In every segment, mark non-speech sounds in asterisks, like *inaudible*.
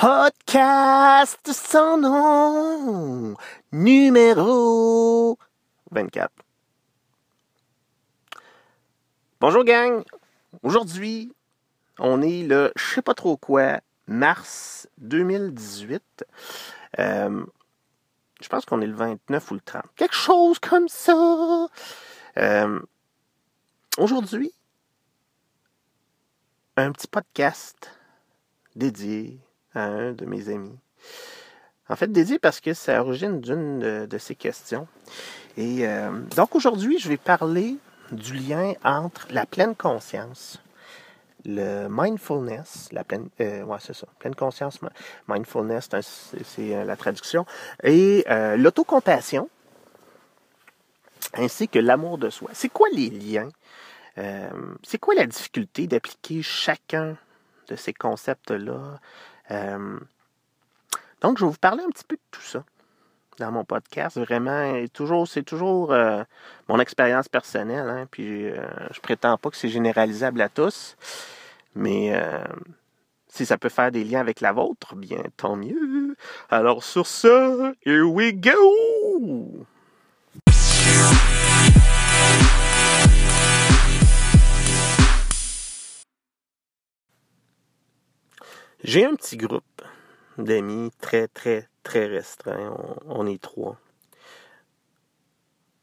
Podcast sans nom, numéro 24. Bonjour gang, aujourd'hui on est le je sais pas trop quoi, mars 2018. Euh, je pense qu'on est le 29 ou le 30. Quelque chose comme ça. Euh, aujourd'hui, un petit podcast dédié à un de mes amis. En fait, dédié parce que c'est à l'origine d'une de, ses questions. Et euh, donc aujourd'hui, je vais parler du lien entre la pleine conscience, le mindfulness, la pleine, euh, ouais, c'est ça, pleine conscience, mindfulness, c'est euh, la traduction, et euh, l'autocompassion, ainsi que l'amour de soi. C'est quoi les liens? c'est quoi la difficulté d'appliquer chacun de ces concepts-là euh, donc, je vais vous parler un petit peu de tout ça dans mon podcast. Vraiment, toujours, c'est toujours euh, mon expérience personnelle. Hein, puis, euh, je prétends pas que c'est généralisable à tous. Mais si ça peut faire des liens avec la vôtre, bien, tant mieux. Alors, sur ça, here we go! J'ai un petit groupe d'amis très, très, très restreint. On, est trois.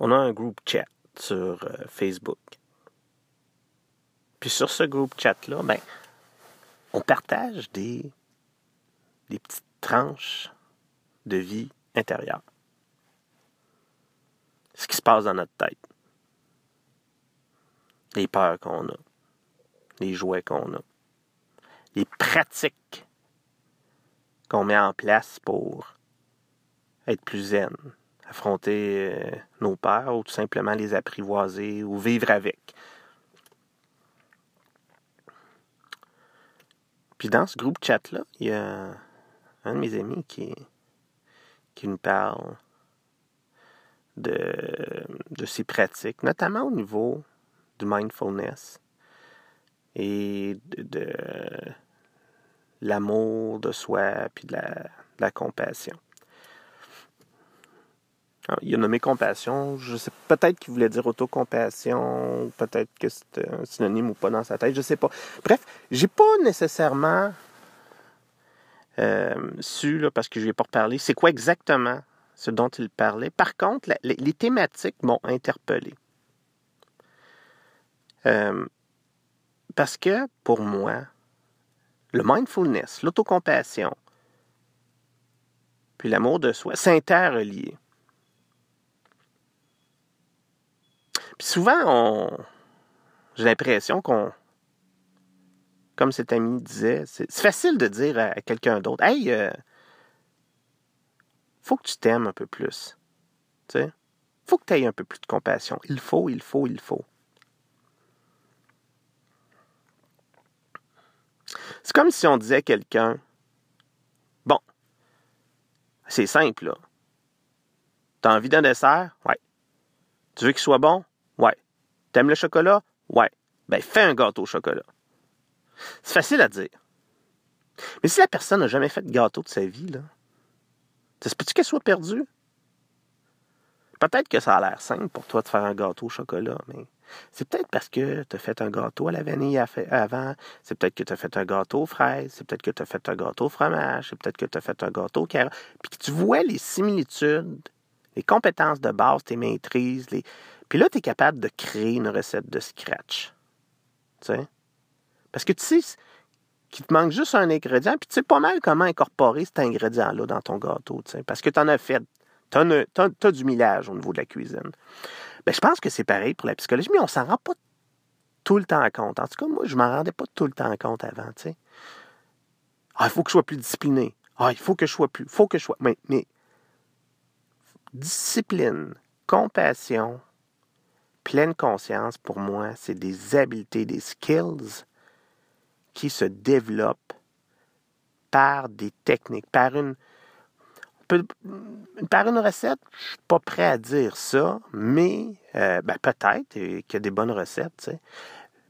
On a un groupe chat sur euh, Facebook. Puis sur ce groupe chat-là, ben, on partage des, des petites tranches de vie intérieure. Ce qui se passe dans notre tête. Les peurs qu'on a. Les jouets qu'on a les pratiques qu'on met en place pour être plus zen, affronter euh, nos peurs ou tout simplement les apprivoiser ou vivre avec. Puis dans ce groupe chat-là, il y a un de mes amis qui, qui nous parle de, de ses pratiques, notamment au niveau du mindfulness et de, l'amour de soi puis de la, compassion. Ah, il a nommé compassion. Je sais peut-être qu'il voulait dire autocompassion, peut-être que c'est un synonyme ou pas dans sa tête, je sais pas. Bref, j'ai pas nécessairement euh, su, là, parce que je lui ai pas reparlé, c'est quoi exactement ce dont il parlait. Par contre, les, thématiques m'ont interpellé. Euh, parce que pour moi, le mindfulness, l'autocompassion, puis l'amour de soi, c'est interrelié. Puis souvent, on... j'ai l'impression qu'on, comme cet ami disait, c'est facile de dire à quelqu'un d'autre, hey, euh, faut que tu t'aimes un peu plus. Tu faut que tu aies un peu plus de compassion. Il faut, il faut, il faut. C'est comme si on disait à quelqu'un Bon, c'est simple, là. T'as envie d'un dessert? Ouais. Tu veux qu'il soit bon? Ouais. T'aimes le chocolat? Ouais. Ben, fais un gâteau au chocolat. C'est facile à dire. Mais si la personne n'a jamais fait de gâteau de sa vie, là, ça se peut-tu qu'elle soit perdue? Peut-être que ça a l'air simple pour toi de faire un gâteau au chocolat, mais c'est peut-être parce que tu as fait un gâteau à la vanille avant, c'est peut-être que tu as fait un gâteau aux fraises, c'est peut-être que tu as fait un gâteau au fromage, c'est peut-être que tu as fait un gâteau au carotte, puis que tu vois les similitudes, les compétences de base, tes maîtrises, puis là, tu es capable de créer une recette de scratch. Tu sais? Parce que tu sais qu'il te manque juste un ingrédient, puis tu sais pas mal comment incorporer cet ingrédient-là dans ton gâteau, tu sais, parce que tu en as fait, tu as, du millage au niveau de la cuisine. Ben, je pense que c'est pareil pour la psychologie, mais on s'en rend pas tout le temps compte. En tout cas, moi, je m'en rendais pas tout le temps compte avant. Ah, il faut que je sois plus discipliné. Ah, il faut que je sois plus. Faut que je sois. Mais discipline, compassion, pleine conscience, pour moi, c'est des habiletés, des skills qui se développent par des techniques, par une, par une recette, je suis pas prêt à dire ça, mais euh, ben, peut-être qu'il y a des bonnes recettes.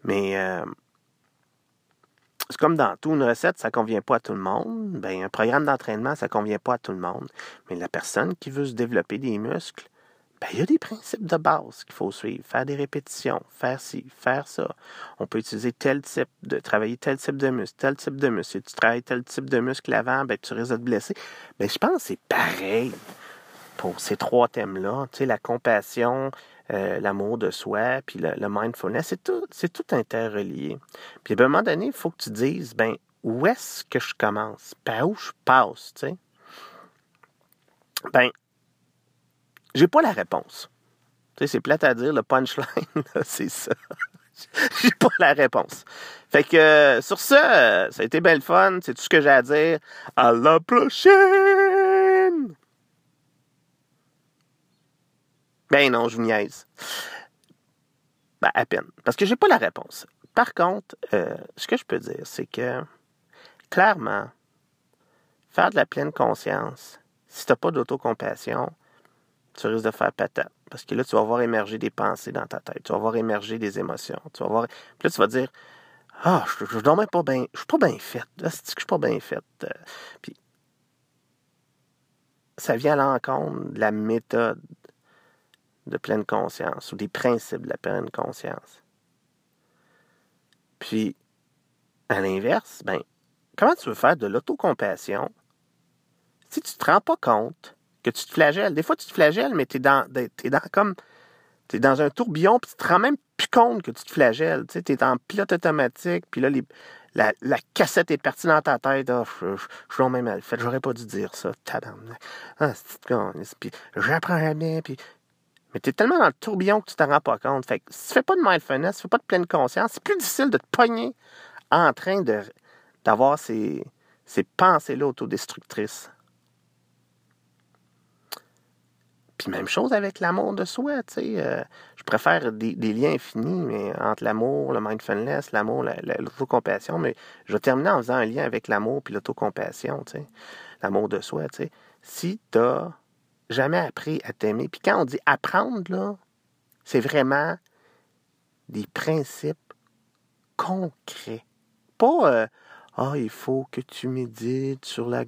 Mais euh, c'est comme dans tout, une recette, ça convient pas à tout le monde. Ben, un programme d'entraînement, ça convient pas à tout le monde. Mais la personne qui veut se développer des muscles, ben, il y a des principes de base qu'il faut suivre. Faire des répétitions, faire ci, faire ça. On peut utiliser tel type de, travailler tel type de muscle, tel type de muscle. Si tu travailles tel type de muscle avant, ben, tu risques de te blesser. Ben, je pense que c'est pareil pour ces trois thèmes-là. Tu sais, la compassion, euh, l'amour de soi, puis le, mindfulness, c'est tout, c'est tout interrelié. Puis à un moment donné, il faut que tu dises, ben, où est-ce que je commence? Par où je passe, tu sais? Ben, j'ai pas la réponse. Tu sais, c'est plate à dire, le punchline, *laughs* c'est ça. *laughs* j'ai pas la réponse. Fait que, sur ça, ça a été belle fun. C'est tout ce que j'ai à dire. À la prochaine! Ben non, je vous niaise. Ben, à peine. Parce que j'ai pas la réponse. Par contre, euh, ce que je peux dire, c'est que, clairement, faire de la pleine conscience, si tu n'as pas d'autocompassion, tu risques de faire patate. Parce que là, tu vas voir émerger des pensées dans ta tête. Tu vas voir émerger des émotions. Tu vas voir. Puis là, tu vas dire Ah, je, je dormais pas bien. Je suis pas bien faite. C'est que je suis pas bien faite. Euh, puis ça vient à l'encontre de la méthode de pleine conscience ou des principes de la pleine conscience. Puis, à l'inverse, ben, comment tu veux faire de l'autocompassion si tu ne te rends pas compte que tu te flagelles? Des fois, tu te flagelles, mais tu es dans, es dans comme. Tu dans un tourbillon, puis tu te rends même plus compte que tu te flagelles. Tu es en pilote automatique, puis là, la, cassette est partie dans ta tête. Oh, je, suis même mal fait. J'aurais pas dû dire ça. Ah, puis j'apprends jamais, mais tu es tellement dans le tourbillon que tu t'en rends pas compte. Fait si tu fais pas de mindfulness, si tu fais pas de pleine conscience, c'est plus difficile de te pogner en train d'avoir ces, ces pensées-là autodestructrices. Puis même chose avec l'amour de soi, tu sais. Euh, je préfère des, liens infinis mais entre l'amour, le mindfulness, l'amour, l'autocompassion, mais je vais terminer en faisant un lien avec l'amour puis l'autocompassion, tu sais. L'amour de soi, tu sais. Si tu as jamais appris à t'aimer. Puis quand on dit apprendre, là, c'est vraiment des principes concrets. Pas euh, Ah, il faut que tu médites sur la,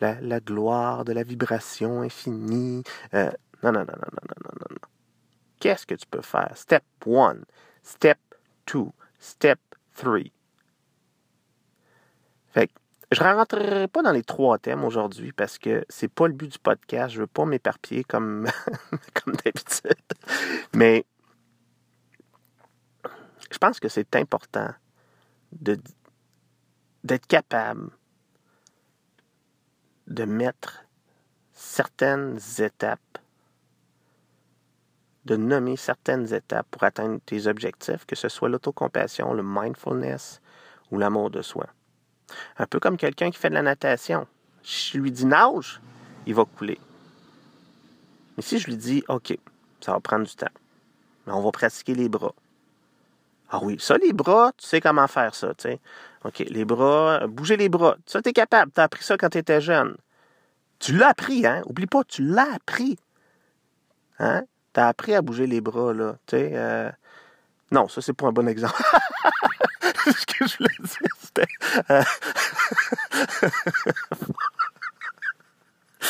la, gloire de la vibration infinie. Euh, non, non, non, non, non, non, non, non. Qu'est-ce que tu peux faire? Step one, step two, step three. Fait que je ne rentrerai pas dans les trois thèmes aujourd'hui parce que c'est pas le but du podcast. Je veux pas m'éparpiller comme, *laughs* comme d'habitude. Mais je pense que c'est important d'être capable de mettre certaines étapes, de nommer certaines étapes pour atteindre tes objectifs, que ce soit l'autocompassion, le mindfulness ou l'amour de soi. Un peu comme quelqu'un qui fait de la natation. Si je lui dis nage, il va couler. Mais si je lui dis, OK, ça va prendre du temps, mais on va pratiquer les bras. Ah oui, ça, les bras, tu sais comment faire ça, tu sais. OK, les bras, bouger les bras. Ça, tu es capable. Tu as appris ça quand tu étais jeune. Tu l'as appris, hein? Oublie pas, tu l'as appris. Hein? Tu as appris à bouger les bras, là. Tu sais, euh, Non, ça, c'est pas un bon exemple. *laughs* Ce que je voulais dire, c'était. Euh,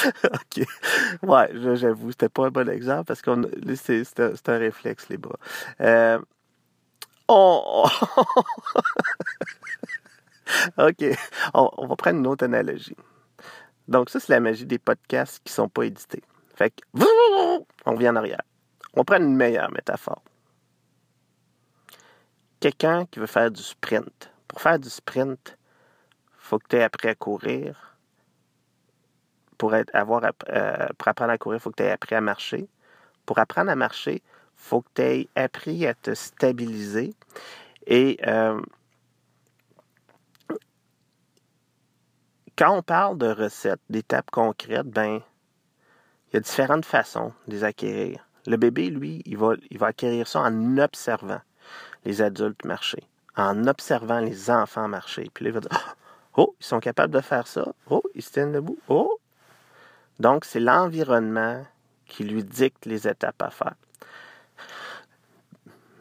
*laughs* OK. Ouais, j'avoue, c'était pas un bon exemple parce que c'est un réflexe, les bras. Euh, oh! *laughs* OK. On, va prendre une autre analogie. Donc, ça, c'est la magie des podcasts qui sont pas édités. Fait que, on revient en arrière. On prend une meilleure métaphore quelqu'un qui veut faire du sprint. Pour faire du sprint, faut que tu aies appris à courir. Pour, être, avoir, euh, pour apprendre à courir, il faut que tu aies appris à marcher. Pour apprendre à marcher, faut que tu aies appris à te stabiliser. Et euh, quand on parle de recettes, d'étapes concrètes, ben, il y a différentes façons de les acquérir. Le bébé, lui, il va, il va acquérir ça en observant les adultes marcher, en observant les enfants marcher. Puis là, il va dire Oh, ils sont capables de faire ça. Oh, ils se tiennent debout. Oh! Donc, c'est l'environnement qui lui dicte les étapes à faire.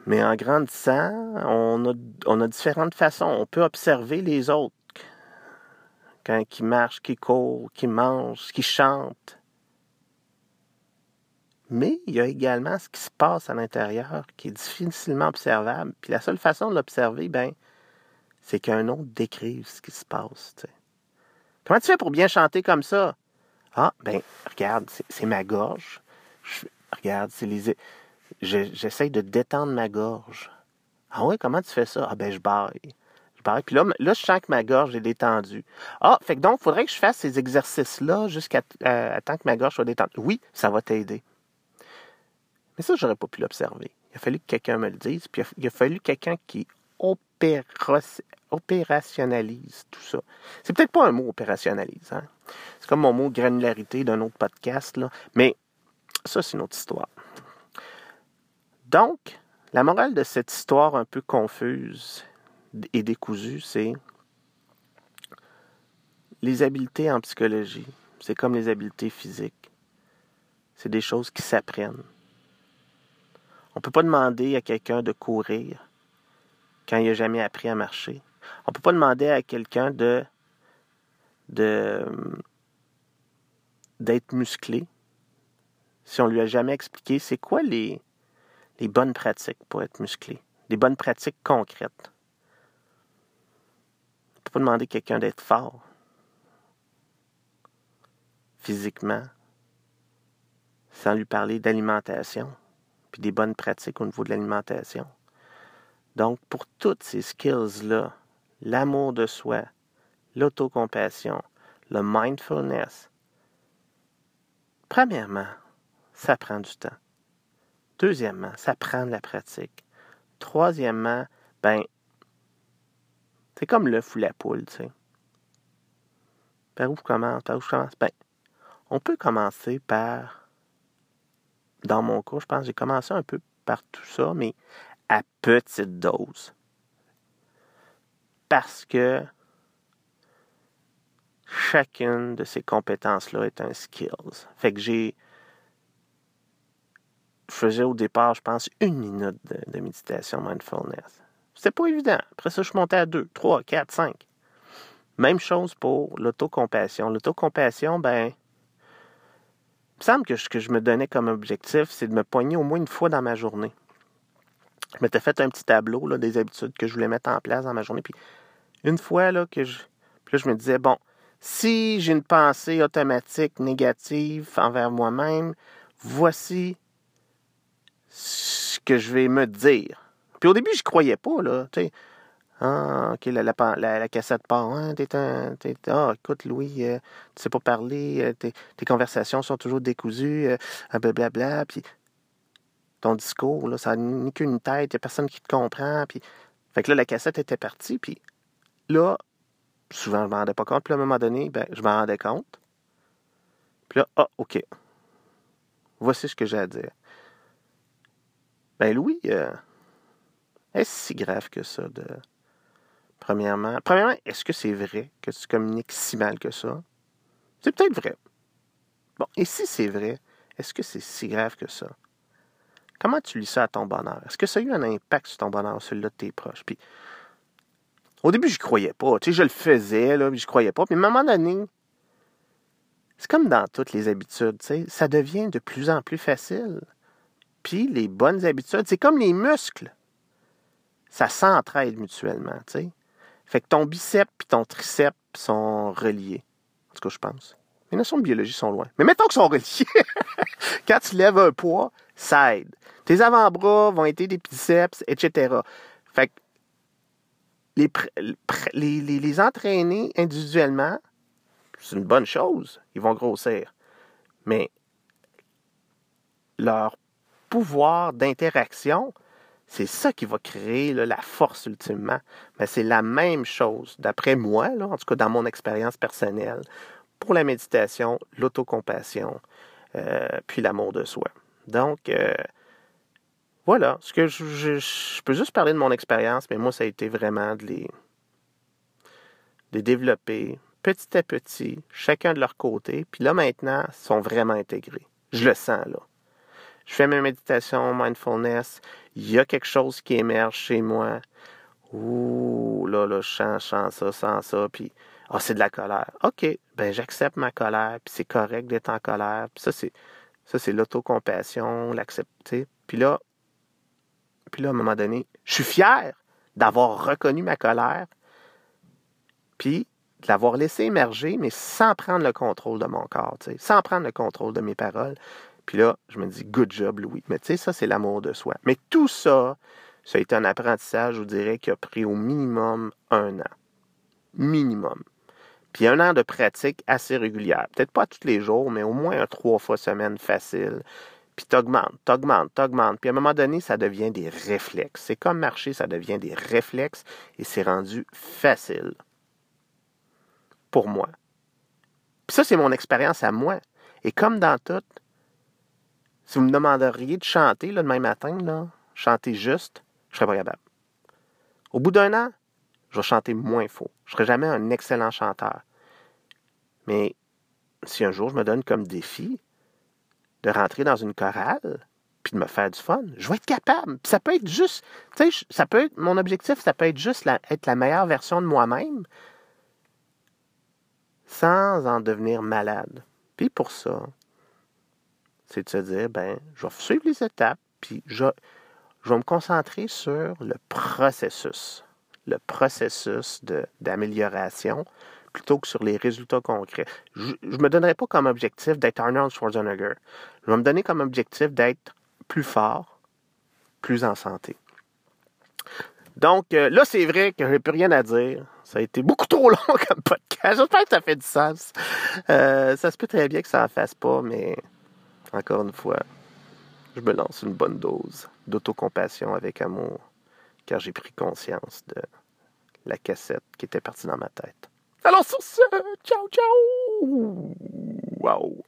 Mais en grandissant, on a, différentes façons. On peut observer les autres. Quand ils marchent, qui courent, qui mangent, qui chantent. Mais il y a également ce qui se passe à l'intérieur qui est difficilement observable. Puis la seule façon de l'observer, ben, c'est qu'un autre décrive ce qui se passe. Comment tu fais pour bien chanter comme ça? Ah, ben, regarde, c'est ma gorge. regarde, c'est les. J'essaye de détendre ma gorge. Ah oui, comment tu fais ça? Ah ben, je baille. Je baille. Puis là, là, je sens que ma gorge est détendue. Ah, fait que donc, il faudrait que je fasse ces exercices-là jusqu'à euh, temps que ma gorge soit détendue. Oui, ça va t'aider. Mais ça, j'aurais pas pu l'observer. Il a fallu que quelqu'un me le dise, puis il a, fallu quelqu'un qui opérationnalise tout ça. C'est peut-être pas un mot opérationnalise, hein? C'est comme mon mot granularité d'un autre podcast, là. Mais ça, c'est une autre histoire. Donc, la morale de cette histoire un peu confuse et décousue, c'est les habiletés en psychologie, c'est comme les habiletés physiques. C'est des choses qui s'apprennent. On ne peut pas demander à quelqu'un de courir quand il n'a jamais appris à marcher. On ne peut pas demander à quelqu'un de d'être musclé si on lui a jamais expliqué c'est quoi les, les bonnes pratiques pour être musclé, des bonnes pratiques concrètes. On ne peut pas demander à quelqu'un d'être fort physiquement sans lui parler d'alimentation des bonnes pratiques au niveau de l'alimentation. Donc, pour toutes ces skills-là, l'amour de soi, l'autocompassion, le mindfulness, premièrement, ça prend du temps. Deuxièmement, ça prend de la pratique. Troisièmement, ben, c'est comme l'œuf ou la poule, tu sais. Par où je commence? Par où je commence? Ben, on peut commencer par dans mon cours, je pense j'ai commencé un peu par tout ça, mais à petite dose. Parce que chacune de ces compétences-là est un skills. Fait que j'ai. Je faisais au départ, je pense, une minute de, méditation mindfulness. C'était pas évident. Après ça, je montais à deux, trois, quatre, cinq. Même chose pour l'autocompassion. L'autocompassion, ben, il me semble que ce que je me donnais comme objectif, c'est de me poigner au moins une fois dans ma journée. Je m'étais fait un petit tableau là, des habitudes que je voulais mettre en place dans ma journée. Puis une fois là, que je. Là, je me disais, bon, si j'ai une pensée automatique négative envers moi-même, voici ce que je vais me dire. Puis au début, je croyais pas, là. Tu sais, ah, OK, la, la, cassette part. Hein, t'es un, ah, écoute, Louis, euh, tu sais pas parler, euh, tes, conversations sont toujours décousues, euh, blablabla, puis ton discours, là, ça n'a qu'une tête, il a personne qui te comprend, puis... Fait que là, la cassette était partie, puis là, souvent, je m'en rendais pas compte, puis à un moment donné, ben, je m'en rendais compte. Puis là, ah, OK. Voici ce que j'ai à dire. Ben, Louis, est-ce si grave que ça de Premièrement, premièrement est-ce que c'est vrai que tu communiques si mal que ça? C'est peut-être vrai. Bon, et si c'est vrai, est-ce que c'est si grave que ça? Comment tu lis ça à ton bonheur? Est-ce que ça a eu un impact sur ton bonheur, celui-là de tes proches? Puis, au début, je croyais pas. Tu sais, je le faisais, là, mais je croyais pas. Puis, à un moment donné, c'est comme dans toutes les habitudes, tu sais, ça devient de plus en plus facile. Les bonnes habitudes, c'est comme les muscles. Ça s'entraide mutuellement. Fait que ton biceps et ton triceps sont reliés. En tout cas, je pense. Les notions de biologie sont loin. Mais mettons qu'ils sont reliés. *laughs* Quand tu lèves un poids, ça aide. Tes avant-bras vont être des biceps, etc. Fait que les, les, les entraîner individuellement, c'est une bonne chose. Ils vont grossir. Mais leur pouvoir d'interaction, c'est ça qui va créer la force ultimement. Mais c'est la même chose, d'après moi, en tout cas dans mon expérience personnelle, pour la méditation, l'autocompassion, euh, puis l'amour de soi. Donc, euh, voilà, ce que je, peux juste parler de mon expérience, mais moi, ça a été vraiment de les, développer petit à petit, chacun de leur côté. Puis là, maintenant, ils sont vraiment intégrés. Je le sens, là. Je fais mes méditations, mindfulness, il y a quelque chose qui émerge chez moi. Ouh, là, là, je sens, je sens ça, sens ça, puis ah, c'est de la colère. OK, ben j'accepte ma colère, puis c'est correct d'être en colère. Puis ça, c'est ça, c'est l'autocompassion, l'accepter. Puis là, puis là, à un moment donné, je suis fier d'avoir reconnu ma colère, puis de l'avoir laissé émerger, mais sans prendre le contrôle de mon corps, sans prendre le contrôle de mes paroles. Puis là, je me dis, good job, Louis. Mais tu sais, ça, c'est l'amour de soi. Mais tout ça, ça a été un apprentissage, je vous dirais, qui a pris au minimum un an. Minimum. Puis un an de pratique assez régulière. Peut-être pas tous les jours, mais au moins trois fois semaine facile. Puis t'augmentes, t'augmentes, t'augmentes. Puis à un moment donné, ça devient des réflexes. C'est comme marcher, ça devient des réflexes et c'est rendu facile. Pour moi. Puis ça, c'est mon expérience à moi. Et comme dans tout, si vous me demanderiez de chanter le demain matin, là, chanter juste, je serais pas capable. Au bout d'un an, je vais chanter moins faux. Je ne serai jamais un excellent chanteur. Mais si un jour je me donne comme défi de rentrer dans une chorale, puis de me faire du fun, je vais être capable. ça peut être juste, tu sais, ça peut être, mon objectif, ça peut être juste être la meilleure version de moi-même sans en devenir malade. Puis pour ça, c'est de se dire, ben, je vais suivre les étapes, puis je, vais me concentrer sur le processus, le processus d'amélioration, plutôt que sur les résultats concrets. Je ne me donnerai pas comme objectif d'être Arnold Schwarzenegger. Je vais me donner comme objectif d'être plus fort, plus en santé. Donc euh, là, c'est vrai que j'ai plus rien à dire. Ça a été beaucoup *laughs* trop long comme podcast. J'espère que ça fait du sens. Euh, ça se peut très bien que ça en fasse pas, mais encore une fois, je me lance une bonne dose d'autocompassion avec amour, car j'ai pris conscience de la cassette qui était partie dans ma tête. Alors sur ce, ciao ciao! Wow!